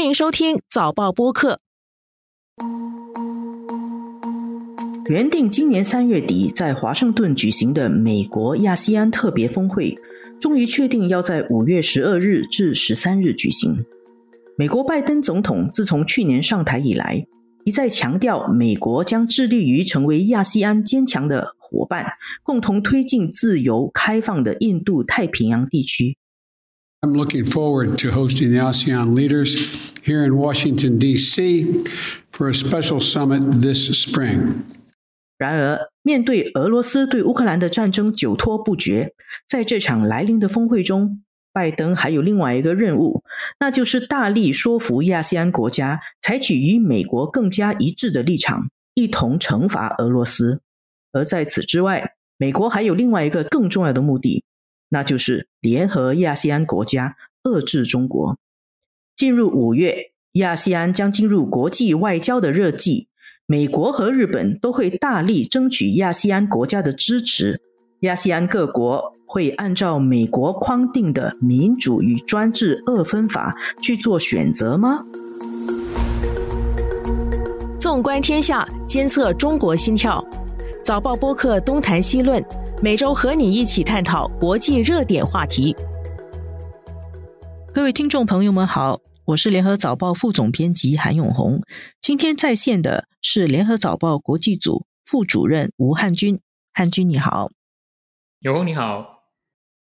欢迎收听早报播客。原定今年三月底在华盛顿举行的美国亚细安特别峰会，终于确定要在五月十二日至十三日举行。美国拜登总统自从去年上台以来，一再强调美国将致力于成为亚细安坚强的伙伴，共同推进自由开放的印度太平洋地区。I'm looking forward to hosting the ASEAN leaders here in Washington, D.C. for a special summit this spring. 然而，面对俄罗斯对乌克兰的战争久拖不决，在这场来临的峰会中，拜登还有另外一个任务，那就是大力说服亚细安国家采取与美国更加一致的立场，一同惩罚俄罗斯。而在此之外，美国还有另外一个更重要的目的。那就是联合亚细安国家遏制中国。进入五月，亚细安将进入国际外交的热季，美国和日本都会大力争取亚细安国家的支持。亚细安各国会按照美国框定的民主与专制二分法去做选择吗？纵观天下，监测中国心跳，早报播客东谈西论。每周和你一起探讨国际热点话题。各位听众朋友们好，我是联合早报副总编辑韩永红。今天在线的是联合早报国际组副主任吴汉军。汉军你好，永红你好。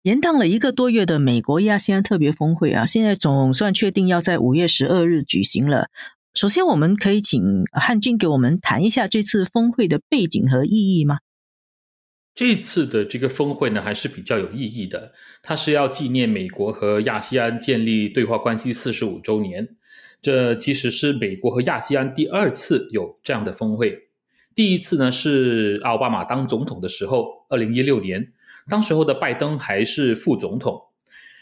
延宕了一个多月的美国亚细安特别峰会啊，现在总算确定要在五月十二日举行了。首先，我们可以请汉军给我们谈一下这次峰会的背景和意义吗？这次的这个峰会呢，还是比较有意义的。它是要纪念美国和亚细安建立对话关系四十五周年。这其实是美国和亚细安第二次有这样的峰会。第一次呢是奥巴马当总统的时候，二零一六年，当时候的拜登还是副总统。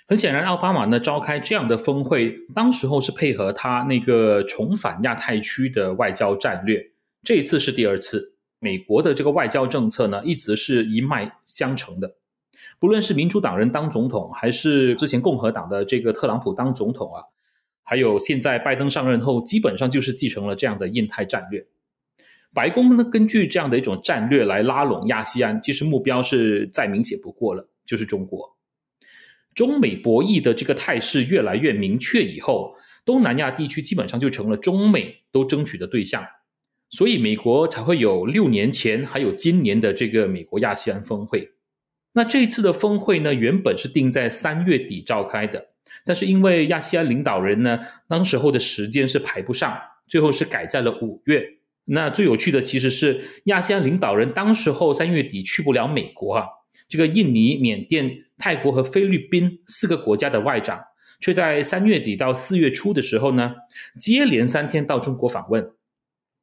很显然，奥巴马呢召开这样的峰会，当时候是配合他那个重返亚太区的外交战略。这一次是第二次。美国的这个外交政策呢，一直是一脉相承的。不论是民主党人当总统，还是之前共和党的这个特朗普当总统啊，还有现在拜登上任后，基本上就是继承了这样的印太战略。白宫呢，根据这样的一种战略来拉拢亚细安，其实目标是再明显不过了，就是中国。中美博弈的这个态势越来越明确以后，东南亚地区基本上就成了中美都争取的对象。所以美国才会有六年前还有今年的这个美国亚细安峰会。那这一次的峰会呢，原本是定在三月底召开的，但是因为亚细安领导人呢，当时候的时间是排不上，最后是改在了五月。那最有趣的其实是亚细安领导人当时候三月底去不了美国啊，这个印尼、缅甸、泰国和菲律宾四个国家的外长，却在三月底到四月初的时候呢，接连三天到中国访问。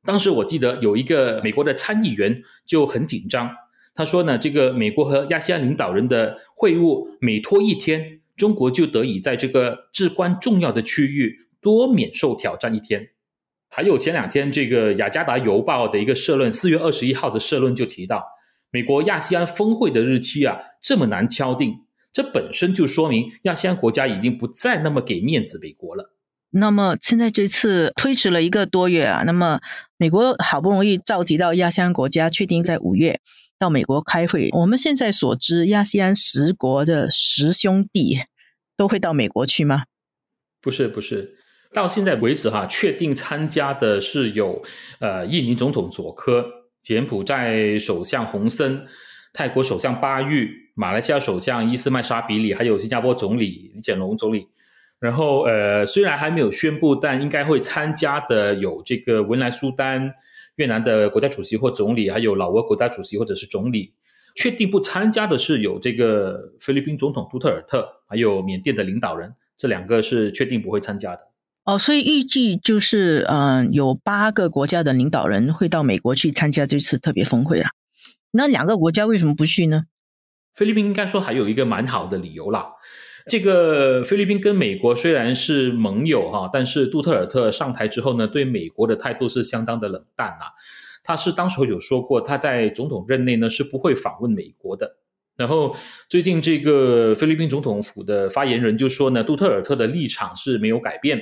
当时我记得有一个美国的参议员就很紧张，他说呢，这个美国和亚细安领导人的会晤每拖一天，中国就得以在这个至关重要的区域多免受挑战一天。还有前两天这个雅加达邮报的一个社论，四月二十一号的社论就提到，美国亚细安峰会的日期啊这么难敲定，这本身就说明亚细安国家已经不再那么给面子美国了。那么现在这次推迟了一个多月啊，那么美国好不容易召集到亚细安国家，确定在五月到美国开会。我们现在所知，亚细安十国的十兄弟都会到美国去吗？不是，不是，到现在为止哈，确定参加的是有呃，印尼总统佐科、柬埔寨首相洪森、泰国首相巴育、马来西亚首相伊斯麦沙比里，还有新加坡总理李显龙总理。然后，呃，虽然还没有宣布，但应该会参加的有这个文莱苏丹、越南的国家主席或总理，还有老挝国家主席或者是总理。确定不参加的是有这个菲律宾总统杜特尔特，还有缅甸的领导人，这两个是确定不会参加的。哦，所以预计就是，嗯，有八个国家的领导人会到美国去参加这次特别峰会啊。那两个国家为什么不去呢？菲律宾应该说还有一个蛮好的理由啦。这个菲律宾跟美国虽然是盟友哈，但是杜特尔特上台之后呢，对美国的态度是相当的冷淡啊。他是当时有说过，他在总统任内呢是不会访问美国的。然后最近这个菲律宾总统府的发言人就说呢，杜特尔特的立场是没有改变。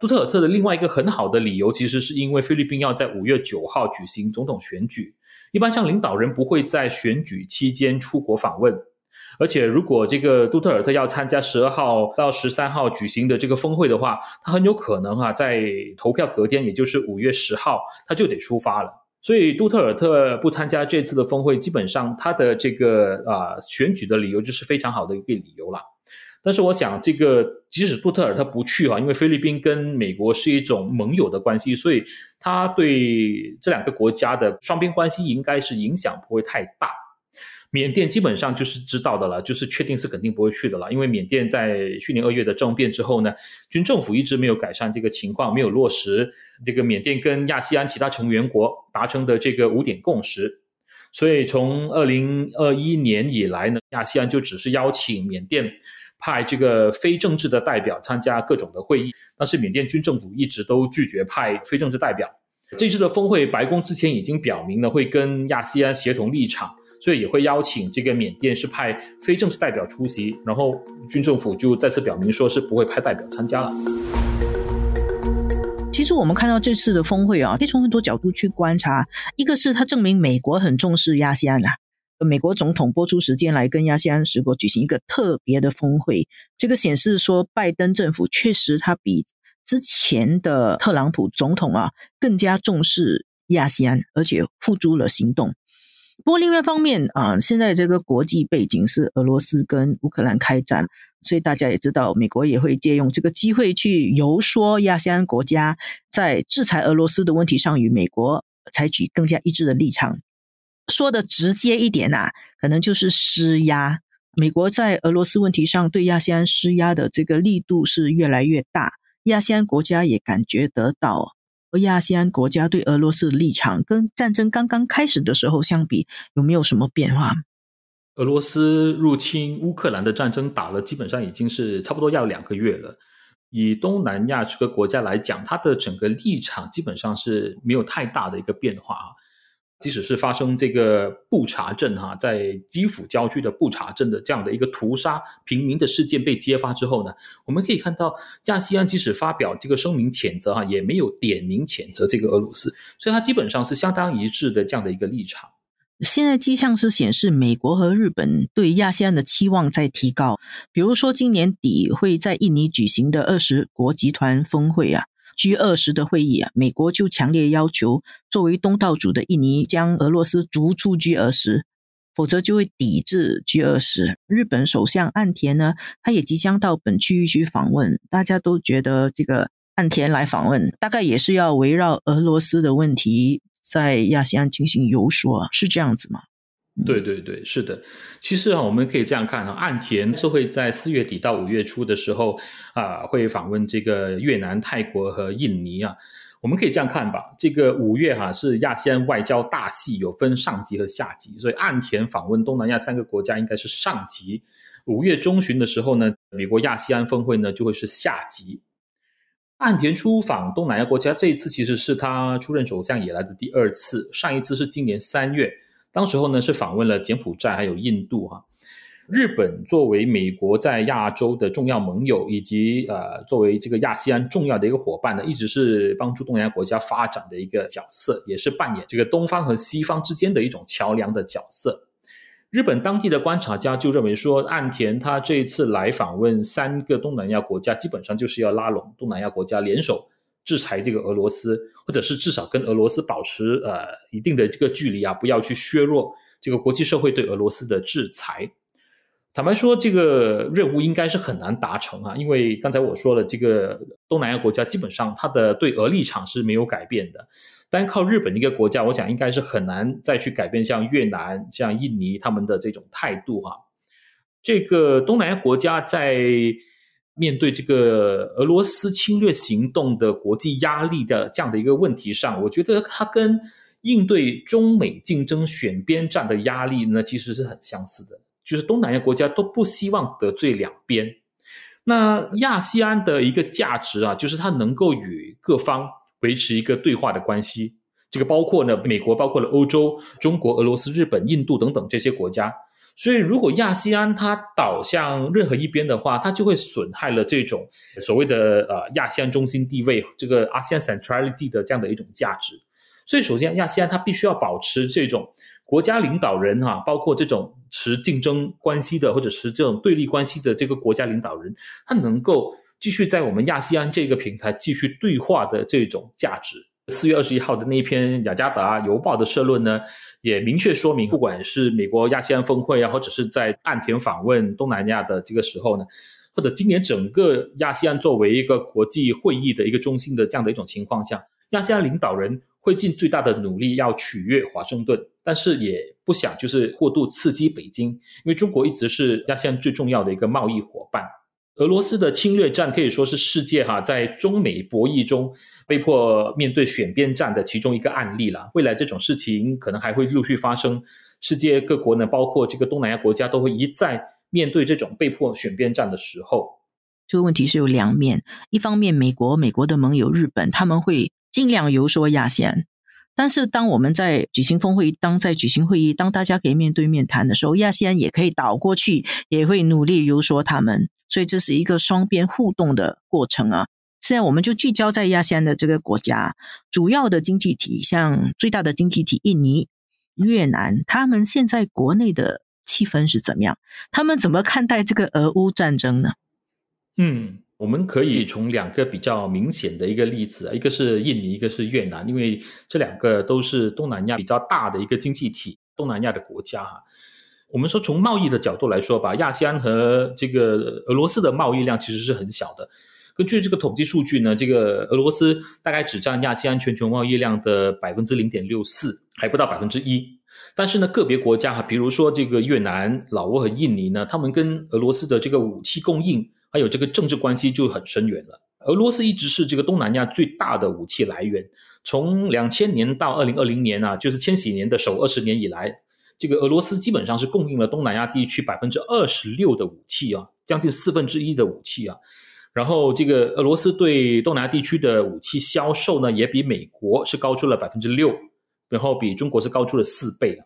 杜特尔特的另外一个很好的理由，其实是因为菲律宾要在五月九号举行总统选举，一般像领导人不会在选举期间出国访问。而且，如果这个杜特尔特要参加十二号到十三号举行的这个峰会的话，他很有可能啊，在投票隔天，也就是五月十号，他就得出发了。所以，杜特尔特不参加这次的峰会，基本上他的这个啊选举的理由就是非常好的一个理由了。但是，我想这个即使杜特尔特不去啊，因为菲律宾跟美国是一种盟友的关系，所以他对这两个国家的双边关系应该是影响不会太大。缅甸基本上就是知道的了，就是确定是肯定不会去的了。因为缅甸在去年二月的政变之后呢，军政府一直没有改善这个情况，没有落实这个缅甸跟亚细安其他成员国达成的这个五点共识。所以从二零二一年以来呢，亚细安就只是邀请缅甸派这个非政治的代表参加各种的会议，但是缅甸军政府一直都拒绝派非政治代表。这次的峰会，白宫之前已经表明了会跟亚细安协同立场。所以也会邀请这个缅甸是派非正式代表出席，然后军政府就再次表明说是不会派代表参加了。其实我们看到这次的峰会啊，可以从很多角度去观察。一个是它证明美国很重视亚细安啊，美国总统拨出时间来跟亚细安十国举行一个特别的峰会，这个显示说拜登政府确实他比之前的特朗普总统啊更加重视亚细安，而且付诸了行动。不过另外一方面啊，现在这个国际背景是俄罗斯跟乌克兰开战，所以大家也知道，美国也会借用这个机会去游说亚细安国家，在制裁俄罗斯的问题上与美国采取更加一致的立场。说的直接一点呐，可能就是施压。美国在俄罗斯问题上对亚细安施压的这个力度是越来越大，亚细安国家也感觉得到。而亚细安国家对俄罗斯的立场跟战争刚刚开始的时候相比，有没有什么变化？俄罗斯入侵乌克兰的战争打了，基本上已经是差不多要两个月了。以东南亚这个国家来讲，它的整个立场基本上是没有太大的一个变化啊。即使是发生这个布查镇哈，在基辅郊区的布查镇的这样的一个屠杀平民的事件被揭发之后呢，我们可以看到亚细安即使发表这个声明谴责哈，也没有点名谴责这个俄罗斯，所以它基本上是相当一致的这样的一个立场。现在迹象是显示，美国和日本对亚细安的期望在提高，比如说今年底会在印尼举行的二十国集团峰会啊。G 二十的会议啊，美国就强烈要求作为东道主的印尼将俄罗斯逐出 G 二十，否则就会抵制 G 二十。日本首相岸田呢，他也即将到本区域去访问，大家都觉得这个岸田来访问，大概也是要围绕俄罗斯的问题在亚细安进行游说，是这样子吗？对对对，是的。其实啊，我们可以这样看啊，岸田是会在四月底到五月初的时候啊，会访问这个越南、泰国和印尼啊。我们可以这样看吧，这个五月哈是亚细安外交大戏，有分上级和下级，所以岸田访问东南亚三个国家应该是上级。五月中旬的时候呢，美国亚细安峰会呢就会是下级。岸田出访东南亚国家，这一次其实是他出任首相以来的第二次，上一次是今年三月。当时候呢是访问了柬埔寨还有印度哈，日本作为美国在亚洲的重要盟友，以及呃作为这个亚细安重要的一个伙伴呢，一直是帮助东南亚国家发展的一个角色，也是扮演这个东方和西方之间的一种桥梁的角色。日本当地的观察家就认为说，岸田他这一次来访问三个东南亚国家，基本上就是要拉拢东南亚国家联手。制裁这个俄罗斯，或者是至少跟俄罗斯保持呃一定的这个距离啊，不要去削弱这个国际社会对俄罗斯的制裁。坦白说，这个任务应该是很难达成啊，因为刚才我说了，这个东南亚国家基本上它的对俄立场是没有改变的，单靠日本一个国家，我想应该是很难再去改变像越南、像印尼他们的这种态度哈。这个东南亚国家在。面对这个俄罗斯侵略行动的国际压力的这样的一个问题上，我觉得它跟应对中美竞争选边站的压力呢，其实是很相似的。就是东南亚国家都不希望得罪两边。那亚细安的一个价值啊，就是它能够与各方维持一个对话的关系。这个包括呢，美国，包括了欧洲、中国、俄罗斯、日本、印度等等这些国家。所以，如果亚细安它倒向任何一边的话，它就会损害了这种所谓的呃亚细安中心地位，这个 ASEAN centrality 的这样的一种价值。所以，首先亚细安它必须要保持这种国家领导人哈，包括这种持竞争关系的或者是这种对立关系的这个国家领导人，他能够继续在我们亚细安这个平台继续对话的这种价值。四月二十一号的那一篇雅加达邮报的社论呢，也明确说明，不管是美国亚细安峰会啊，或者是在岸田访问东南亚的这个时候呢，或者今年整个亚细安作为一个国际会议的一个中心的这样的一种情况下，亚细安领导人会尽最大的努力要取悦华盛顿，但是也不想就是过度刺激北京，因为中国一直是亚细安最重要的一个贸易伙伴。俄罗斯的侵略战可以说是世界哈在中美博弈中被迫面对选边站的其中一个案例了。未来这种事情可能还会陆续发生，世界各国呢，包括这个东南亚国家，都会一再面对这种被迫选边站的时候。这个问题是有两面，一方面美国、美国的盟友日本他们会尽量游说亚细安，但是当我们在举行峰会、当在举行会议、当大家可以面对面谈的时候，亚细安也可以倒过去，也会努力游说他们。所以这是一个双边互动的过程啊。现在我们就聚焦在亚细安的这个国家，主要的经济体，像最大的经济体印尼、越南，他们现在国内的气氛是怎么样？他们怎么看待这个俄乌战争呢？嗯，我们可以从两个比较明显的一个例子，一个是印尼，一个是越南，因为这两个都是东南亚比较大的一个经济体，东南亚的国家哈。我们说，从贸易的角度来说吧，亚细安和这个俄罗斯的贸易量其实是很小的。根据这个统计数据呢，这个俄罗斯大概只占亚细安全球贸易量的百分之零点六四，还不到百分之一。但是呢，个别国家哈，比如说这个越南、老挝和印尼呢，他们跟俄罗斯的这个武器供应还有这个政治关系就很深远了。俄罗斯一直是这个东南亚最大的武器来源，从两千年到二零二零年啊，就是千禧年的首二十年以来。这个俄罗斯基本上是供应了东南亚地区百分之二十六的武器啊，将近四分之一的武器啊。然后这个俄罗斯对东南亚地区的武器销售呢，也比美国是高出了百分之六，然后比中国是高出了四倍啊。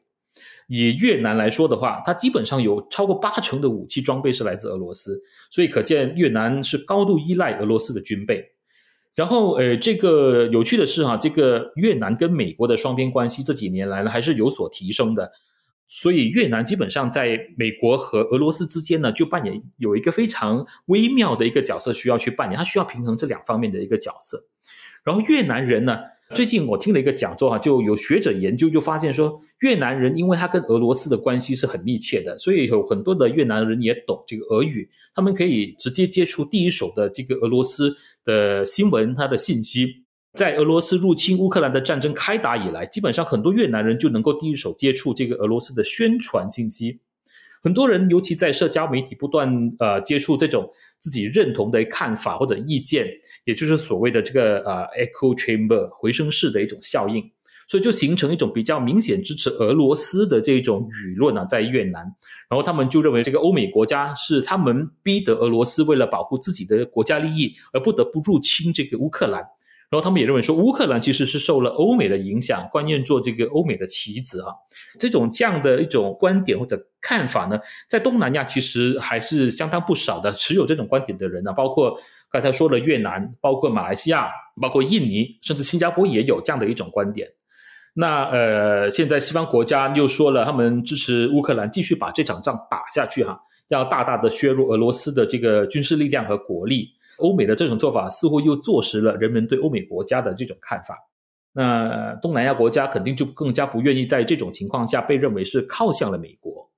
以越南来说的话，它基本上有超过八成的武器装备是来自俄罗斯，所以可见越南是高度依赖俄罗斯的军备。然后呃，这个有趣的是哈，这个越南跟美国的双边关系这几年来呢，还是有所提升的。所以越南基本上在美国和俄罗斯之间呢，就扮演有一个非常微妙的一个角色需要去扮演，它需要平衡这两方面的一个角色。然后越南人呢，最近我听了一个讲座哈，就有学者研究就发现说，越南人因为他跟俄罗斯的关系是很密切的，所以有很多的越南人也懂这个俄语，他们可以直接接触第一手的这个俄罗斯的新闻，它的信息。在俄罗斯入侵乌克兰的战争开打以来，基本上很多越南人就能够第一手接触这个俄罗斯的宣传信息。很多人尤其在社交媒体不断呃接触这种自己认同的看法或者意见，也就是所谓的这个呃 echo chamber 回声室的一种效应，所以就形成一种比较明显支持俄罗斯的这种舆论啊，在越南，然后他们就认为这个欧美国家是他们逼得俄罗斯为了保护自己的国家利益而不得不入侵这个乌克兰。然后他们也认为说，乌克兰其实是受了欧美的影响，关键做这个欧美的棋子啊。这种这样的一种观点或者看法呢，在东南亚其实还是相当不少的持有这种观点的人呢，包括刚才说的越南，包括马来西亚，包括印尼，甚至新加坡也有这样的一种观点。那呃，现在西方国家又说了，他们支持乌克兰继续把这场仗打下去哈，要大大的削弱俄罗斯的这个军事力量和国力。欧美的这种做法似乎又坐实了人们对欧美国家的这种看法。那东南亚国家肯定就更加不愿意在这种情况下被认为是靠向了美国。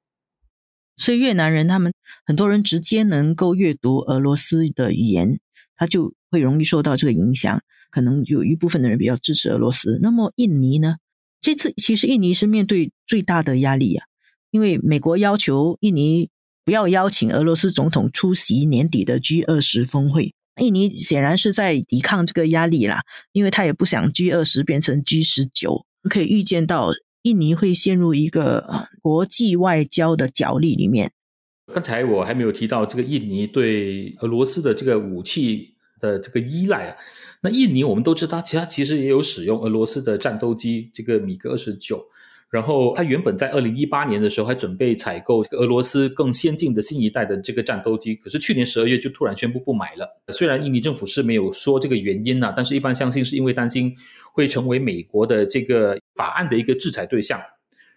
所以越南人他们很多人直接能够阅读俄罗斯的语言，他就会容易受到这个影响。可能有一部分的人比较支持俄罗斯。那么印尼呢？这次其实印尼是面对最大的压力啊，因为美国要求印尼。不要邀请俄罗斯总统出席年底的 G 二十峰会。印尼显然是在抵抗这个压力啦，因为他也不想 G 二十变成 G 十九。可以预见到，印尼会陷入一个国际外交的角力里面。刚才我还没有提到这个印尼对俄罗斯的这个武器的这个依赖啊。那印尼我们都知道，其他其实也有使用俄罗斯的战斗机，这个米格二十九。然后他原本在二零一八年的时候还准备采购这个俄罗斯更先进的新一代的这个战斗机，可是去年十二月就突然宣布不买了。虽然印尼政府是没有说这个原因呐，但是一般相信是因为担心会成为美国的这个法案的一个制裁对象。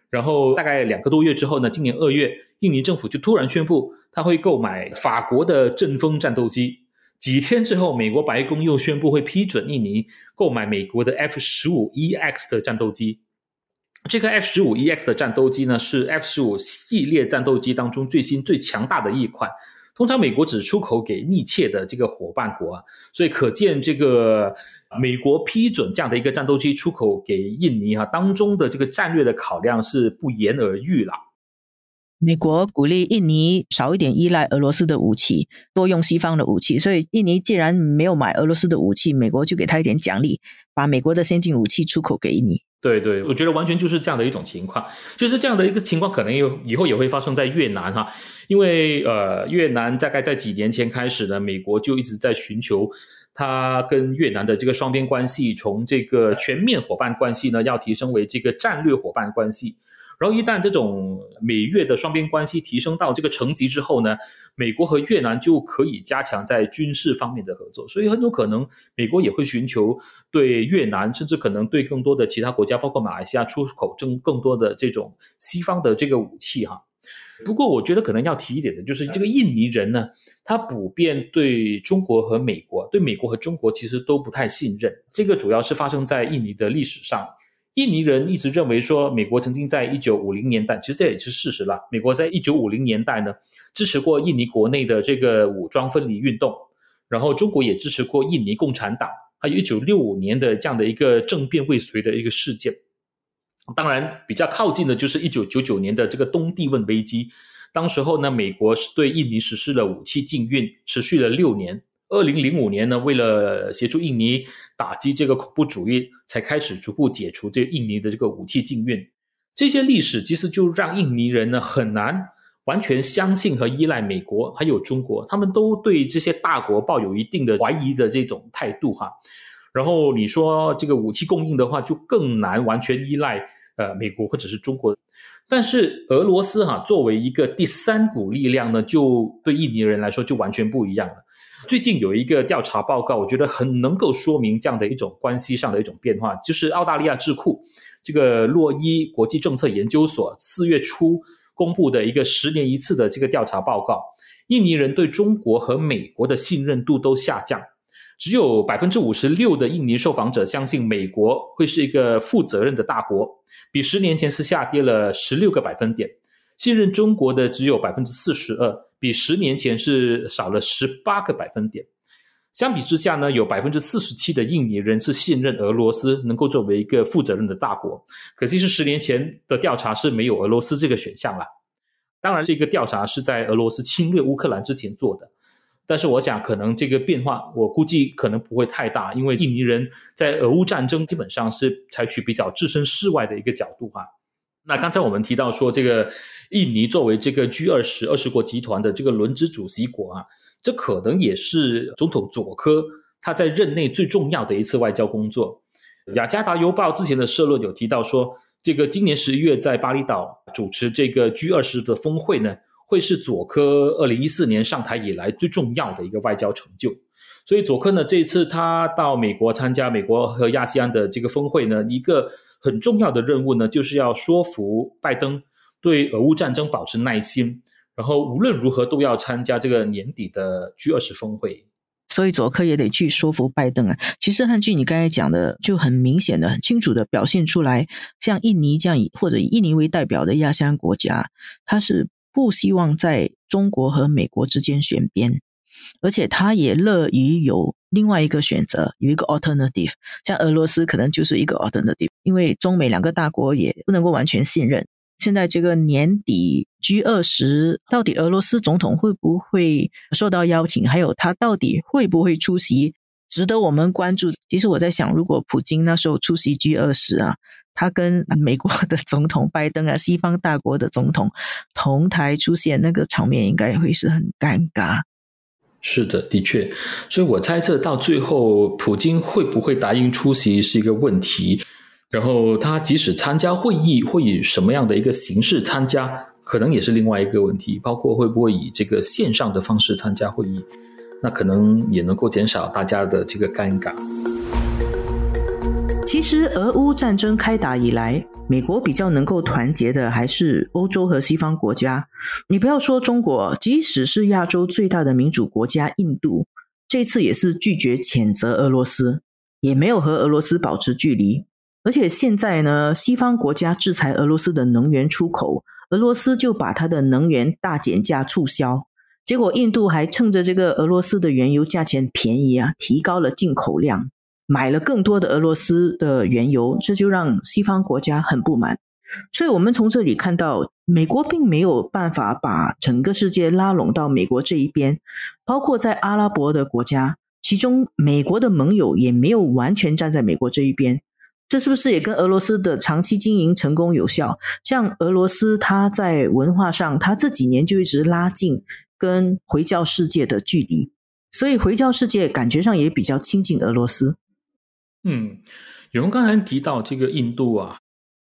然后大概两个多月之后呢，今年二月，印尼政府就突然宣布他会购买法国的阵风战斗机。几天之后，美国白宫又宣布会批准印尼购买美国的 F 十五 EX 的战斗机。这个 F 十五 EX 的战斗机呢，是 F 十五系列战斗机当中最新最强大的一款。通常美国只出口给密切的这个伙伴国啊，所以可见这个美国批准这样的一个战斗机出口给印尼啊，当中的这个战略的考量是不言而喻了。美国鼓励印尼少一点依赖俄罗斯的武器，多用西方的武器。所以印尼既然没有买俄罗斯的武器，美国就给他一点奖励，把美国的先进武器出口给印尼。对对，我觉得完全就是这样的一种情况，就是这样的一个情况，可能有以后也会发生在越南哈，因为呃，越南大概在几年前开始呢，美国就一直在寻求它跟越南的这个双边关系，从这个全面伙伴关系呢，要提升为这个战略伙伴关系。然后一旦这种美越的双边关系提升到这个层级之后呢，美国和越南就可以加强在军事方面的合作，所以很有可能美国也会寻求对越南，甚至可能对更多的其他国家，包括马来西亚出口更更多的这种西方的这个武器哈。不过我觉得可能要提一点的就是这个印尼人呢，他普遍对中国和美国，对美国和中国其实都不太信任，这个主要是发生在印尼的历史上。印尼人一直认为说，美国曾经在一九五零年代，其实这也是事实了。美国在一九五零年代呢，支持过印尼国内的这个武装分离运动，然后中国也支持过印尼共产党，还有一九六五年的这样的一个政变未遂的一个事件。当然，比较靠近的就是一九九九年的这个东帝汶危机，当时候呢，美国是对印尼实施了武器禁运，持续了六年。二零零五年呢，为了协助印尼打击这个恐怖主义，才开始逐步解除这印尼的这个武器禁运。这些历史其实就让印尼人呢很难完全相信和依赖美国还有中国，他们都对这些大国抱有一定的怀疑的这种态度哈。然后你说这个武器供应的话，就更难完全依赖呃美国或者是中国。但是俄罗斯哈作为一个第三股力量呢，就对印尼人来说就完全不一样了。最近有一个调查报告，我觉得很能够说明这样的一种关系上的一种变化，就是澳大利亚智库这个洛伊国际政策研究所四月初公布的一个十年一次的这个调查报告，印尼人对中国和美国的信任度都下降，只有百分之五十六的印尼受访者相信美国会是一个负责任的大国，比十年前是下跌了十六个百分点。信任中国的只有百分之四十二，比十年前是少了十八个百分点。相比之下呢，有百分之四十七的印尼人是信任俄罗斯能够作为一个负责任的大国。可惜是十年前的调查是没有俄罗斯这个选项了。当然，这个调查是在俄罗斯侵略乌克兰之前做的，但是我想可能这个变化，我估计可能不会太大，因为印尼人在俄乌战争基本上是采取比较置身事外的一个角度哈。那刚才我们提到说，这个印尼作为这个 G 二十二十国集团的这个轮值主席国啊，这可能也是总统佐科他在任内最重要的一次外交工作。雅加达邮报之前的社论有提到说，这个今年十一月在巴厘岛主持这个 G 二十的峰会呢，会是佐科二零一四年上台以来最重要的一个外交成就。所以佐科呢，这次他到美国参加美国和亚细安的这个峰会呢，一个。很重要的任务呢，就是要说服拜登对俄乌战争保持耐心，然后无论如何都要参加这个年底的 G 二十峰会。所以佐科也得去说服拜登啊。其实汉据你刚才讲的，就很明显的、很清楚的表现出来，像印尼这样以或者以印尼为代表的亚细安国家，他是不希望在中国和美国之间选边。而且他也乐于有另外一个选择，有一个 alternative，像俄罗斯可能就是一个 alternative，因为中美两个大国也不能够完全信任。现在这个年底 G 二十，到底俄罗斯总统会不会受到邀请？还有他到底会不会出席？值得我们关注。其实我在想，如果普京那时候出席 G 二十啊，他跟美国的总统拜登啊，西方大国的总统同台出现，那个场面应该会是很尴尬。是的，的确，所以我猜测到最后，普京会不会答应出席是一个问题。然后他即使参加会议，会以什么样的一个形式参加，可能也是另外一个问题。包括会不会以这个线上的方式参加会议，那可能也能够减少大家的这个尴尬。其实，俄乌战争开打以来，美国比较能够团结的还是欧洲和西方国家。你不要说中国，即使是亚洲最大的民主国家印度，这次也是拒绝谴责俄罗斯，也没有和俄罗斯保持距离。而且现在呢，西方国家制裁俄罗斯的能源出口，俄罗斯就把它的能源大减价促销。结果印度还趁着这个俄罗斯的原油价钱便宜啊，提高了进口量，买了更多的俄罗斯的原油，这就让西方国家很不满。所以，我们从这里看到，美国并没有办法把整个世界拉拢到美国这一边，包括在阿拉伯的国家，其中美国的盟友也没有完全站在美国这一边。这是不是也跟俄罗斯的长期经营成功有效？像俄罗斯，它在文化上，它这几年就一直拉近跟回教世界的距离，所以回教世界感觉上也比较亲近俄罗斯。嗯，有人刚才提到这个印度啊，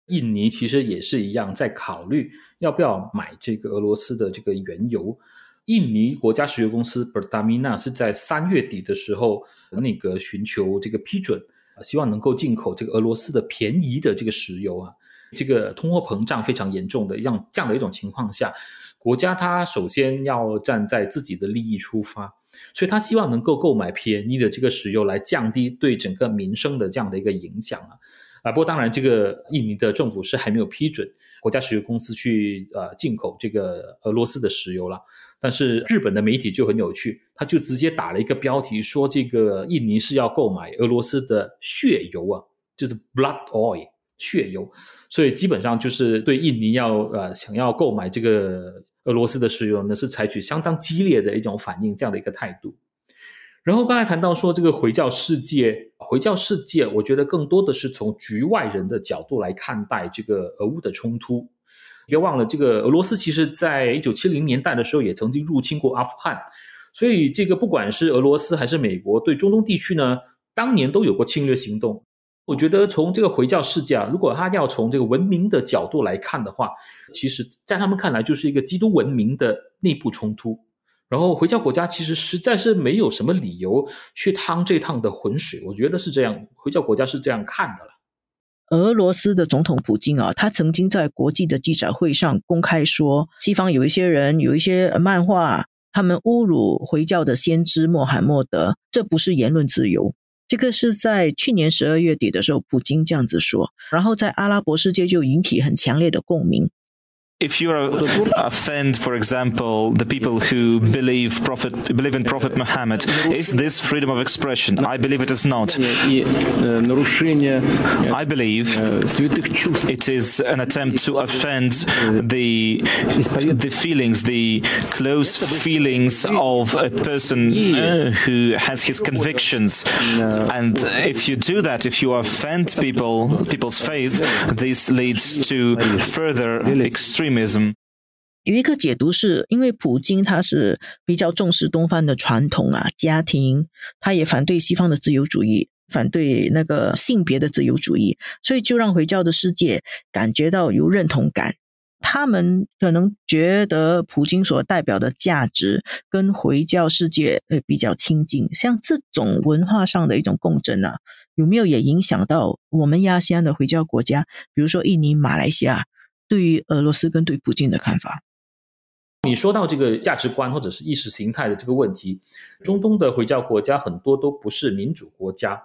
印尼其实也是一样，在考虑要不要买这个俄罗斯的这个原油。印尼国家石油公司 Pertamina 是在三月底的时候那个寻求这个批准。希望能够进口这个俄罗斯的便宜的这个石油啊，这个通货膨胀非常严重的，让这样的一种情况下，国家它首先要站在自己的利益出发，所以他希望能够购买便宜的这个石油来降低对整个民生的这样的一个影响啊。啊，不过当然，这个印尼的政府是还没有批准国家石油公司去呃进口这个俄罗斯的石油了。但是日本的媒体就很有趣，他就直接打了一个标题，说这个印尼是要购买俄罗斯的血油啊，就是 blood oil 血油，所以基本上就是对印尼要呃想要购买这个俄罗斯的石油呢，是采取相当激烈的一种反应这样的一个态度。然后刚才谈到说这个回教世界，回教世界，我觉得更多的是从局外人的角度来看待这个俄乌的冲突。别忘了，这个俄罗斯其实在一九七零年代的时候也曾经入侵过阿富汗，所以这个不管是俄罗斯还是美国，对中东地区呢，当年都有过侵略行动。我觉得从这个回教世界啊，如果他要从这个文明的角度来看的话，其实在他们看来就是一个基督文明的内部冲突。然后回教国家其实实在是没有什么理由去趟这趟的浑水，我觉得是这样，回教国家是这样看的了。俄罗斯的总统普京啊，他曾经在国际的记者会上公开说，西方有一些人有一些漫画，他们侮辱回教的先知穆罕默德，这不是言论自由。这个是在去年十二月底的时候，普京这样子说，然后在阿拉伯世界就引起很强烈的共鸣。If you offend, for example, the people who believe prophet believe in Prophet Muhammad, is this freedom of expression? I believe it is not. I believe it is an attempt to offend the the feelings, the close feelings of a person who has his convictions. And if you do that, if you offend people, people's faith, this leads to further extreme. 有一个解读是，因为普京他是比较重视东方的传统啊，家庭，他也反对西方的自由主义，反对那个性别的自由主义，所以就让回教的世界感觉到有认同感。他们可能觉得普京所代表的价值跟回教世界呃比较亲近。像这种文化上的一种共振啊，有没有也影响到我们亚细安的回教国家，比如说印尼、马来西亚？对于俄罗斯跟对普京的看法，你说到这个价值观或者是意识形态的这个问题，中东的回教国家很多都不是民主国家，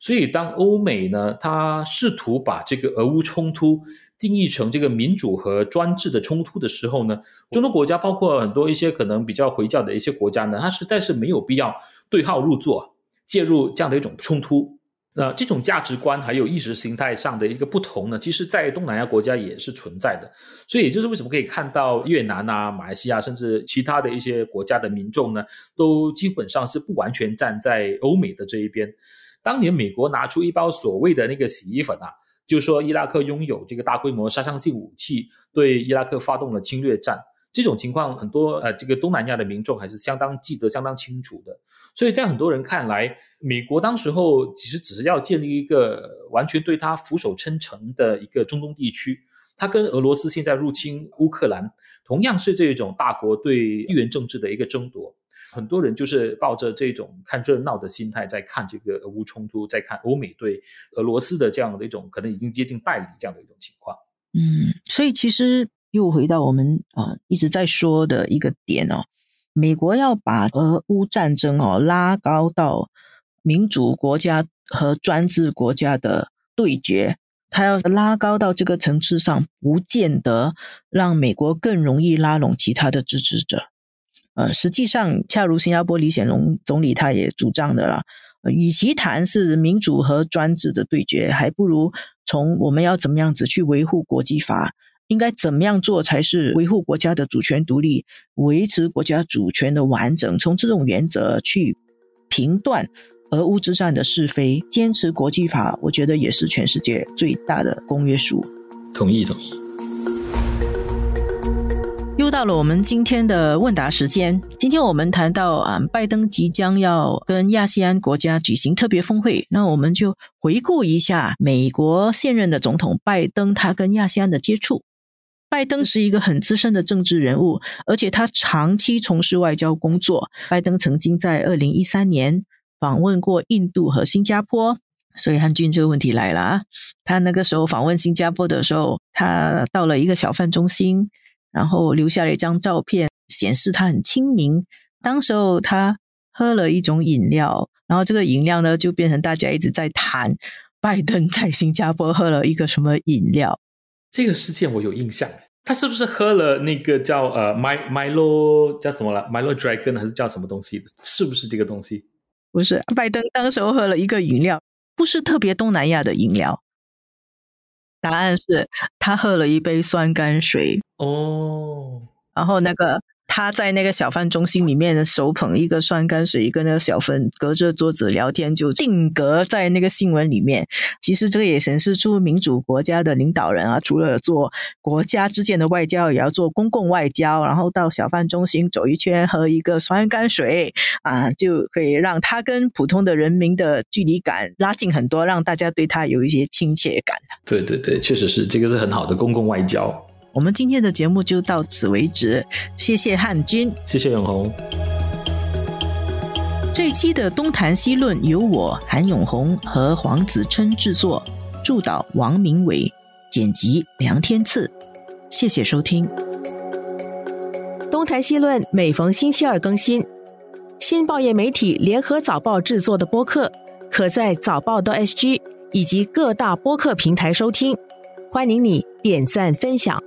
所以当欧美呢，他试图把这个俄乌冲突定义成这个民主和专制的冲突的时候呢，中东国家包括很多一些可能比较回教的一些国家呢，它实在是没有必要对号入座，介入这样的一种冲突。那这种价值观还有意识形态上的一个不同呢，其实，在东南亚国家也是存在的。所以，也就是为什么可以看到越南啊、马来西亚，甚至其他的一些国家的民众呢，都基本上是不完全站在欧美的这一边。当年美国拿出一包所谓的那个洗衣粉啊，就说伊拉克拥有这个大规模杀伤性武器，对伊拉克发动了侵略战。这种情况很多呃，这个东南亚的民众还是相当记得、相当清楚的。所以在很多人看来，美国当时候其实只是要建立一个完全对他俯首称臣的一个中东地区。他跟俄罗斯现在入侵乌克兰，同样是这种大国对地缘政治的一个争夺。很多人就是抱着这种看热闹的心态在看这个俄乌冲突，在看欧美对俄罗斯的这样的一种可能已经接近代理这样的一种情况。嗯，所以其实又回到我们啊一直在说的一个点哦，美国要把俄乌战争哦拉高到民主国家和专制国家的对决，它要拉高到这个层次上，不见得让美国更容易拉拢其他的支持者。呃，实际上，恰如新加坡李显龙总理他也主张的啦，与其谈是民主和专制的对决，还不如从我们要怎么样子去维护国际法，应该怎么样做才是维护国家的主权独立，维持国家主权的完整，从这种原则去评断俄乌之战的是非，坚持国际法，我觉得也是全世界最大的公约数。同意，同意。又到了我们今天的问答时间。今天我们谈到啊，拜登即将要跟亚细安国家举行特别峰会，那我们就回顾一下美国现任的总统拜登他跟亚细安的接触。拜登是一个很资深的政治人物，而且他长期从事外交工作。拜登曾经在二零一三年访问过印度和新加坡，所以汉军这个问题来了啊，他那个时候访问新加坡的时候，他到了一个小贩中心。然后留下了一张照片，显示他很亲民。当时候他喝了一种饮料，然后这个饮料呢就变成大家一直在谈拜登在新加坡喝了一个什么饮料。这个事件我有印象，他是不是喝了那个叫呃 My Milo 叫什么了 Milo Dragon 还是叫什么东西？是不是这个东西？不是，拜登当时候喝了一个饮料，不是特别东南亚的饮料。答案是他喝了一杯酸甘水哦，然后那个。他在那个小贩中心里面手捧一个酸甘水，跟那个小贩隔着桌子聊天，就定格在那个新闻里面。其实这个也显示出民主国家的领导人啊，除了做国家之间的外交，也要做公共外交。然后到小贩中心走一圈，喝一个酸甘水啊，就可以让他跟普通的人民的距离感拉近很多，让大家对他有一些亲切感。对对对，确实是这个是很好的公共外交。我们今天的节目就到此为止，谢谢汉军，谢谢永红。这一期的东谈西论由我韩永红和黄子琛制作，助导王明伟，剪辑梁天赐。谢谢收听。东谈西论每逢星期二更新，新报业媒体联合早报制作的播客，可在早报的 SG 以及各大播客平台收听。欢迎你点赞分享。